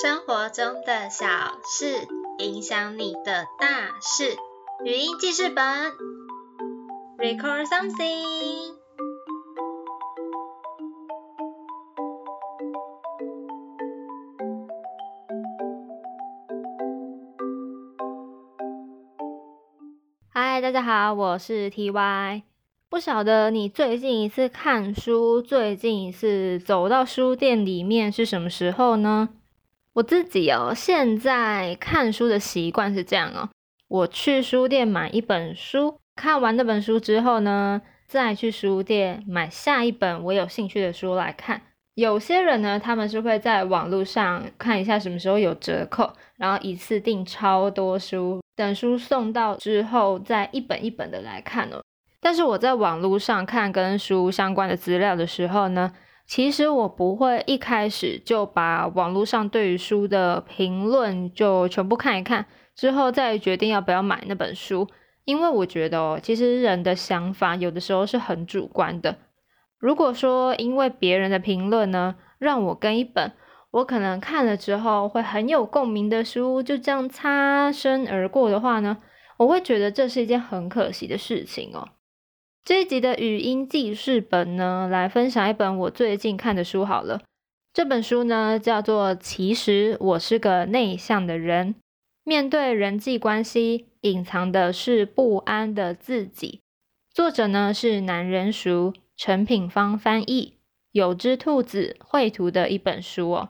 生活中的小事影响你的大事。语音记事本，Record something。嗨，大家好，我是 TY。不晓得你最近一次看书，最近一次走到书店里面是什么时候呢？我自己哦，现在看书的习惯是这样哦，我去书店买一本书，看完那本书之后呢，再去书店买下一本我有兴趣的书来看。有些人呢，他们是会在网络上看一下什么时候有折扣，然后一次订超多书，等书送到之后再一本一本的来看哦。但是我在网络上看跟书相关的资料的时候呢，其实我不会一开始就把网络上对于书的评论就全部看一看，之后再决定要不要买那本书。因为我觉得哦，其实人的想法有的时候是很主观的。如果说因为别人的评论呢，让我跟一本我可能看了之后会很有共鸣的书就这样擦身而过的话呢，我会觉得这是一件很可惜的事情哦。这一集的语音记事本呢，来分享一本我最近看的书好了。这本书呢叫做《其实我是个内向的人》，面对人际关系，隐藏的是不安的自己。作者呢是男人熟陈品芳翻译，有只兔子绘图的一本书哦。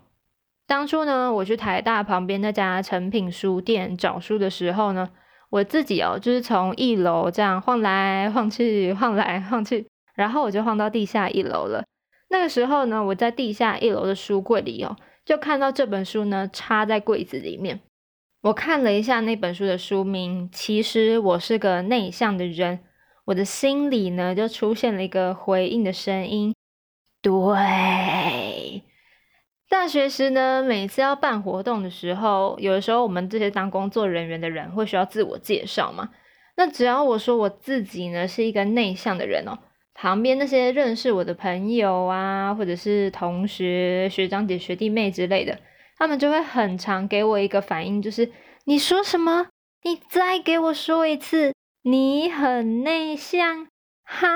当初呢，我去台大旁边那家诚品书店找书的时候呢。我自己哦，就是从一楼这样晃来晃去，晃来晃去，然后我就晃到地下一楼了。那个时候呢，我在地下一楼的书柜里哦，就看到这本书呢插在柜子里面。我看了一下那本书的书名，其实我是个内向的人，我的心里呢就出现了一个回应的声音，对。大学时呢，每次要办活动的时候，有的时候我们这些当工作人员的人会需要自我介绍嘛。那只要我说我自己呢是一个内向的人哦，旁边那些认识我的朋友啊，或者是同学、学长姐、学弟妹之类的，他们就会很常给我一个反应，就是你说什么？你再给我说一次，你很内向，哈？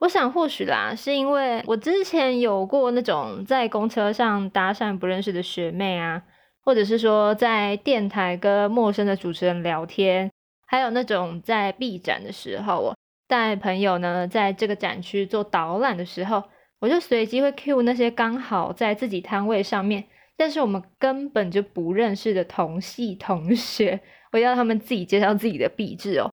我想或许啦，是因为我之前有过那种在公车上搭讪不认识的学妹啊，或者是说在电台跟陌生的主持人聊天，还有那种在 B 展的时候，我带朋友呢在这个展区做导览的时候，我就随机会 cue 那些刚好在自己摊位上面，但是我们根本就不认识的同系同学，我要他们自己介绍自己的壁纸哦。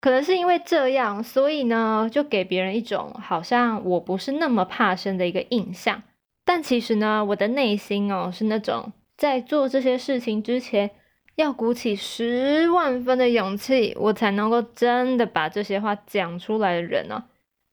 可能是因为这样，所以呢，就给别人一种好像我不是那么怕生的一个印象。但其实呢，我的内心哦是那种在做这些事情之前，要鼓起十万分的勇气，我才能够真的把这些话讲出来的人呢。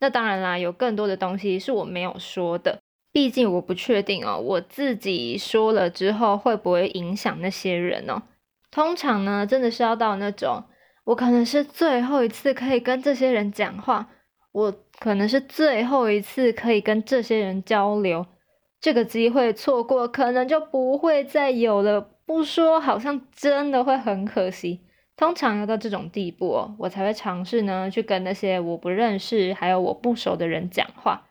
那当然啦，有更多的东西是我没有说的，毕竟我不确定哦，我自己说了之后会不会影响那些人呢？通常呢，真的是要到那种。我可能是最后一次可以跟这些人讲话，我可能是最后一次可以跟这些人交流，这个机会错过，可能就不会再有了。不说，好像真的会很可惜。通常要到这种地步，哦，我才会尝试呢，去跟那些我不认识还有我不熟的人讲话。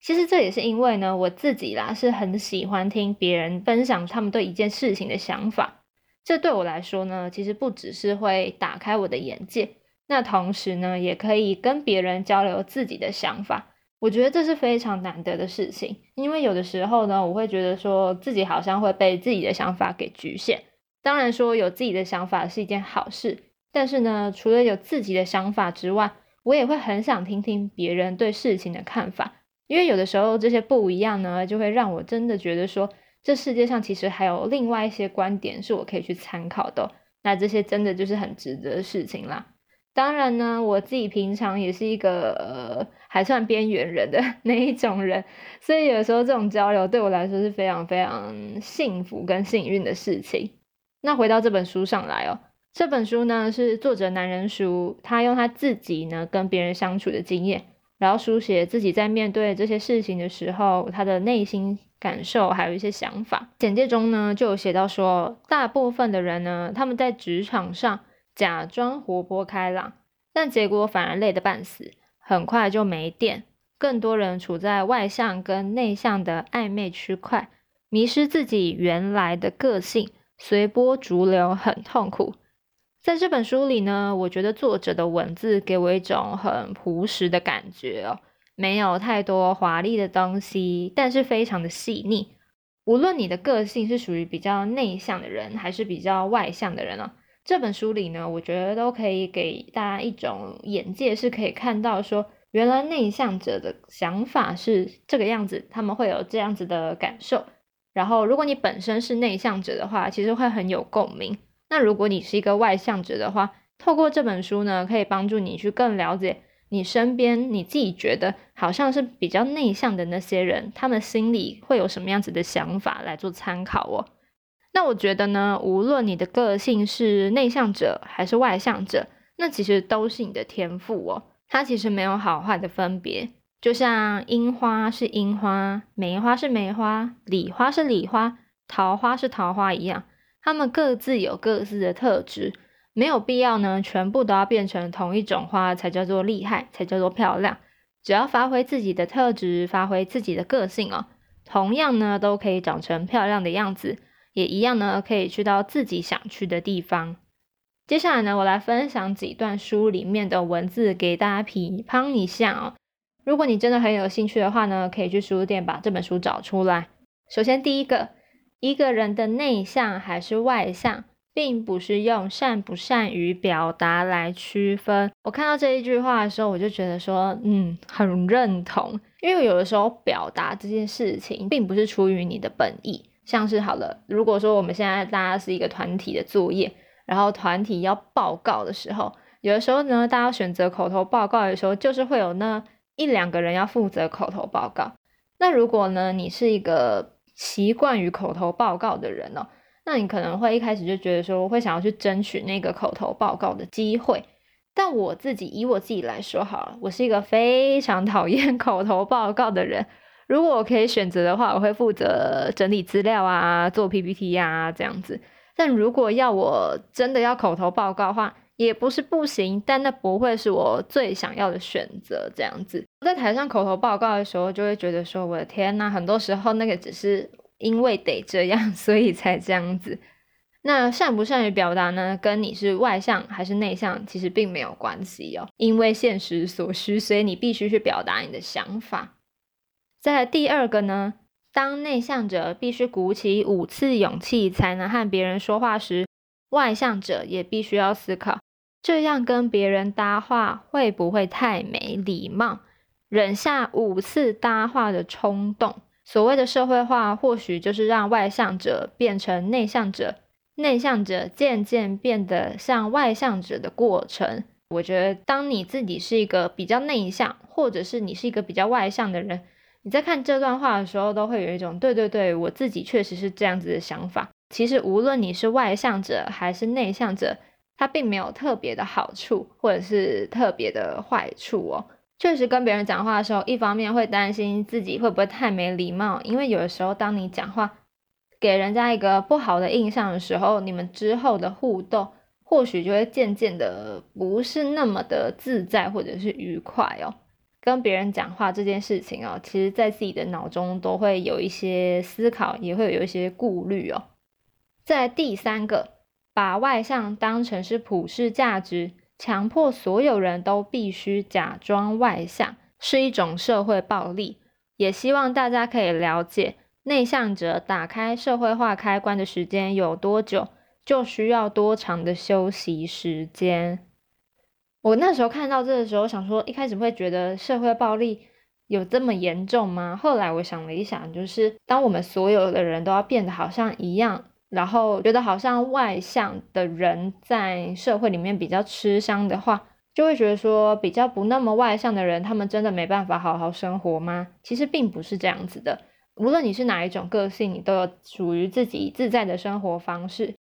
其实这也是因为呢，我自己啦是很喜欢听别人分享他们对一件事情的想法。这对我来说呢，其实不只是会打开我的眼界，那同时呢，也可以跟别人交流自己的想法。我觉得这是非常难得的事情，因为有的时候呢，我会觉得说自己好像会被自己的想法给局限。当然说有自己的想法是一件好事，但是呢，除了有自己的想法之外，我也会很想听听别人对事情的看法，因为有的时候这些不一样呢，就会让我真的觉得说。这世界上其实还有另外一些观点是我可以去参考的，那这些真的就是很值得的事情啦。当然呢，我自己平常也是一个呃还算边缘人的那一种人，所以有时候这种交流对我来说是非常非常幸福跟幸运的事情。那回到这本书上来哦，这本书呢是作者男人书，他用他自己呢跟别人相处的经验，然后书写自己在面对这些事情的时候，他的内心。感受，还有一些想法。简介中呢就有写到说，大部分的人呢，他们在职场上假装活泼开朗，但结果反而累得半死，很快就没电。更多人处在外向跟内向的暧昧区块，迷失自己原来的个性，随波逐流，很痛苦。在这本书里呢，我觉得作者的文字给我一种很朴实的感觉哦。没有太多华丽的东西，但是非常的细腻。无论你的个性是属于比较内向的人，还是比较外向的人啊，这本书里呢，我觉得都可以给大家一种眼界，是可以看到说，原来内向者的想法是这个样子，他们会有这样子的感受。然后，如果你本身是内向者的话，其实会很有共鸣。那如果你是一个外向者的话，透过这本书呢，可以帮助你去更了解。你身边你自己觉得好像是比较内向的那些人，他们心里会有什么样子的想法来做参考哦？那我觉得呢，无论你的个性是内向者还是外向者，那其实都是你的天赋哦。它其实没有好坏的分别，就像樱花是樱花，梅花是梅花，李花是李花，桃花是桃花一样，它们各自有各自的特质。没有必要呢，全部都要变成同一种花才叫做厉害，才叫做漂亮。只要发挥自己的特质，发挥自己的个性哦，同样呢都可以长成漂亮的样子，也一样呢可以去到自己想去的地方。接下来呢，我来分享几段书里面的文字给大家批判一下哦。如果你真的很有兴趣的话呢，可以去书店把这本书找出来。首先第一个，一个人的内向还是外向？并不是用善不善于表达来区分。我看到这一句话的时候，我就觉得说，嗯，很认同。因为有的时候表达这件事情，并不是出于你的本意。像是好了，如果说我们现在大家是一个团体的作业，然后团体要报告的时候，有的时候呢，大家选择口头报告的时候，就是会有那一两个人要负责口头报告。那如果呢，你是一个习惯于口头报告的人哦。那你可能会一开始就觉得说，我会想要去争取那个口头报告的机会。但我自己以我自己来说好了，我是一个非常讨厌 口头报告的人。如果我可以选择的话，我会负责整理资料啊，做 PPT 呀这样子。但如果要我真的要口头报告的话，也不是不行，但那不会是我最想要的选择。这样子，在台上口头报告的时候，就会觉得说，我的天呐，很多时候那个只是。因为得这样，所以才这样子。那善不善于表达呢？跟你是外向还是内向，其实并没有关系哦。因为现实所需，所以你必须去表达你的想法。再来第二个呢，当内向者必须鼓起五次勇气才能和别人说话时，外向者也必须要思考，这样跟别人搭话会不会太没礼貌？忍下五次搭话的冲动。所谓的社会化，或许就是让外向者变成内向者，内向者渐渐变得像外向者的过程。我觉得，当你自己是一个比较内向，或者是你是一个比较外向的人，你在看这段话的时候，都会有一种对对对，我自己确实是这样子的想法。其实，无论你是外向者还是内向者，它并没有特别的好处，或者是特别的坏处哦。确实，跟别人讲话的时候，一方面会担心自己会不会太没礼貌，因为有的时候，当你讲话给人家一个不好的印象的时候，你们之后的互动或许就会渐渐的不是那么的自在或者是愉快哦。跟别人讲话这件事情哦，其实在自己的脑中都会有一些思考，也会有一些顾虑哦。在第三个，把外向当成是普世价值。强迫所有人都必须假装外向是一种社会暴力，也希望大家可以了解，内向者打开社会化开关的时间有多久，就需要多长的休息时间。我那时候看到这个时候，想说一开始会觉得社会暴力有这么严重吗？后来我想了一想，就是当我们所有的人都要变得好像一样。然后觉得好像外向的人在社会里面比较吃香的话，就会觉得说比较不那么外向的人，他们真的没办法好好生活吗？其实并不是这样子的。无论你是哪一种个性，你都有属于自己自在的生活方式。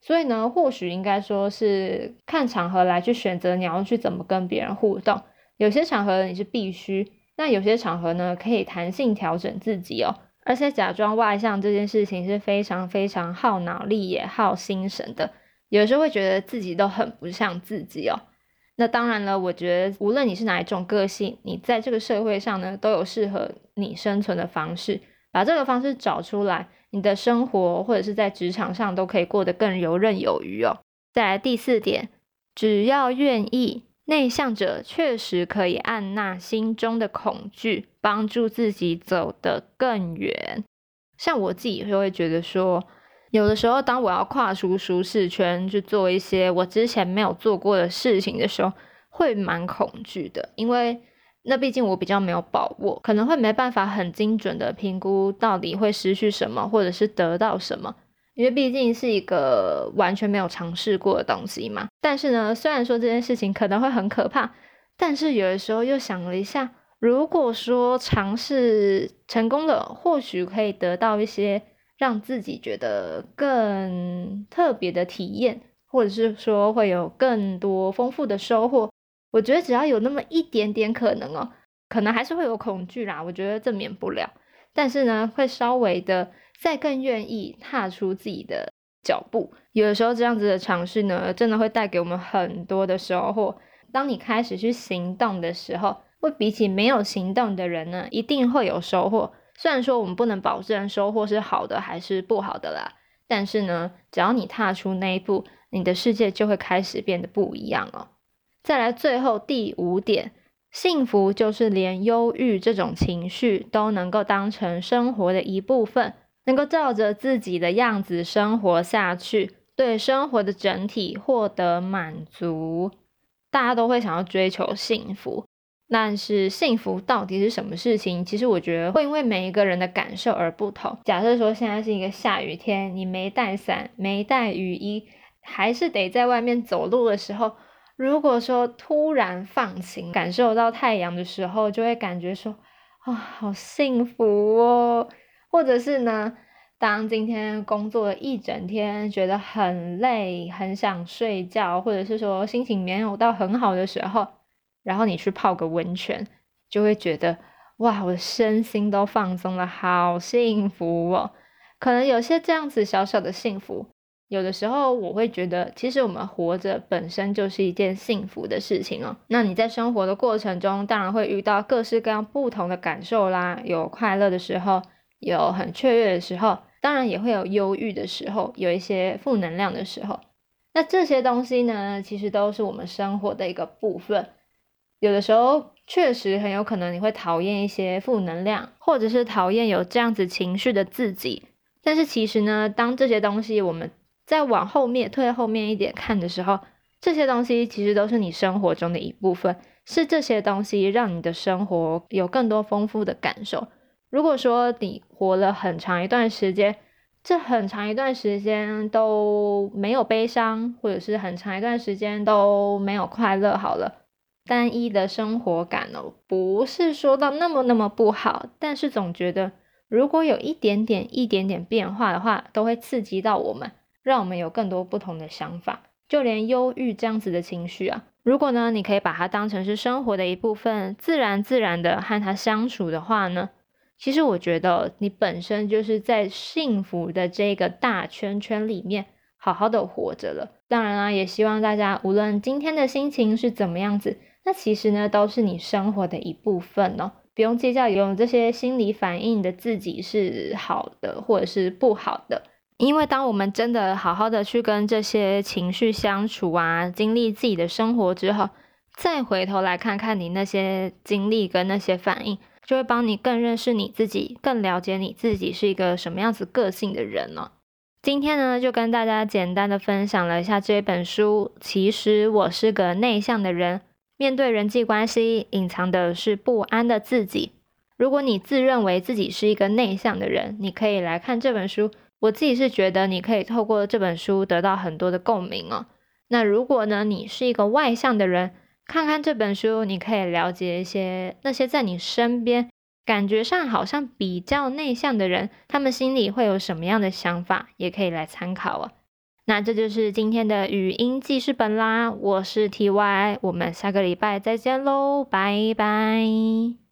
所以呢，或许应该说是看场合来去选择你要去怎么跟别人互动。有些场合你是必须，那有些场合呢可以弹性调整自己哦。而且假装外向这件事情是非常非常耗脑力也耗心神的，有时候会觉得自己都很不像自己哦。那当然了，我觉得无论你是哪一种个性，你在这个社会上呢，都有适合你生存的方式，把这个方式找出来，你的生活或者是在职场上都可以过得更游刃有余哦。再来第四点，只要愿意，内向者确实可以按捺心中的恐惧，帮助自己走得更远。像我自己就会觉得说。有的时候，当我要跨出舒适圈去做一些我之前没有做过的事情的时候，会蛮恐惧的，因为那毕竟我比较没有把握，可能会没办法很精准的评估到底会失去什么，或者是得到什么，因为毕竟是一个完全没有尝试过的东西嘛。但是呢，虽然说这件事情可能会很可怕，但是有的时候又想了一下，如果说尝试成功了，或许可以得到一些。让自己觉得更特别的体验，或者是说会有更多丰富的收获。我觉得只要有那么一点点可能哦，可能还是会有恐惧啦。我觉得这免不了，但是呢，会稍微的再更愿意踏出自己的脚步。有的时候这样子的尝试呢，真的会带给我们很多的收获。当你开始去行动的时候，会比起没有行动的人呢，一定会有收获。虽然说我们不能保证收获是好的还是不好的啦，但是呢，只要你踏出那一步，你的世界就会开始变得不一样哦。再来，最后第五点，幸福就是连忧郁这种情绪都能够当成生活的一部分，能够照着自己的样子生活下去，对生活的整体获得满足。大家都会想要追求幸福。但是幸福到底是什么事情？其实我觉得会因为每一个人的感受而不同。假设说现在是一个下雨天，你没带伞、没带雨衣，还是得在外面走路的时候，如果说突然放晴，感受到太阳的时候，就会感觉说啊，好幸福哦。或者是呢，当今天工作了一整天，觉得很累，很想睡觉，或者是说心情没有到很好的时候。然后你去泡个温泉，就会觉得哇，我身心都放松了，好幸福哦。可能有些这样子小小的幸福，有的时候我会觉得，其实我们活着本身就是一件幸福的事情哦。那你在生活的过程中，当然会遇到各式各样不同的感受啦，有快乐的时候，有很雀跃的时候，当然也会有忧郁的时候，有一些负能量的时候。那这些东西呢，其实都是我们生活的一个部分。有的时候确实很有可能你会讨厌一些负能量，或者是讨厌有这样子情绪的自己。但是其实呢，当这些东西我们再往后面退后面一点看的时候，这些东西其实都是你生活中的一部分，是这些东西让你的生活有更多丰富的感受。如果说你活了很长一段时间，这很长一段时间都没有悲伤，或者是很长一段时间都没有快乐，好了。单一的生活感哦，不是说到那么那么不好，但是总觉得如果有一点点一点点变化的话，都会刺激到我们，让我们有更多不同的想法。就连忧郁这样子的情绪啊，如果呢，你可以把它当成是生活的一部分，自然自然的和它相处的话呢，其实我觉得你本身就是在幸福的这个大圈圈里面好好的活着了。当然啦，也希望大家无论今天的心情是怎么样子。那其实呢，都是你生活的一部分哦，不用计较有这些心理反应的自己是好的或者是不好的，因为当我们真的好好的去跟这些情绪相处啊，经历自己的生活之后，再回头来看看你那些经历跟那些反应，就会帮你更认识你自己，更了解你自己是一个什么样子个性的人呢。今天呢，就跟大家简单的分享了一下这本书。其实我是个内向的人。面对人际关系，隐藏的是不安的自己。如果你自认为自己是一个内向的人，你可以来看这本书。我自己是觉得你可以透过这本书得到很多的共鸣哦。那如果呢，你是一个外向的人，看看这本书，你可以了解一些那些在你身边感觉上好像比较内向的人，他们心里会有什么样的想法，也可以来参考哦。那这就是今天的语音记事本啦，我是 T Y，我们下个礼拜再见喽，拜拜。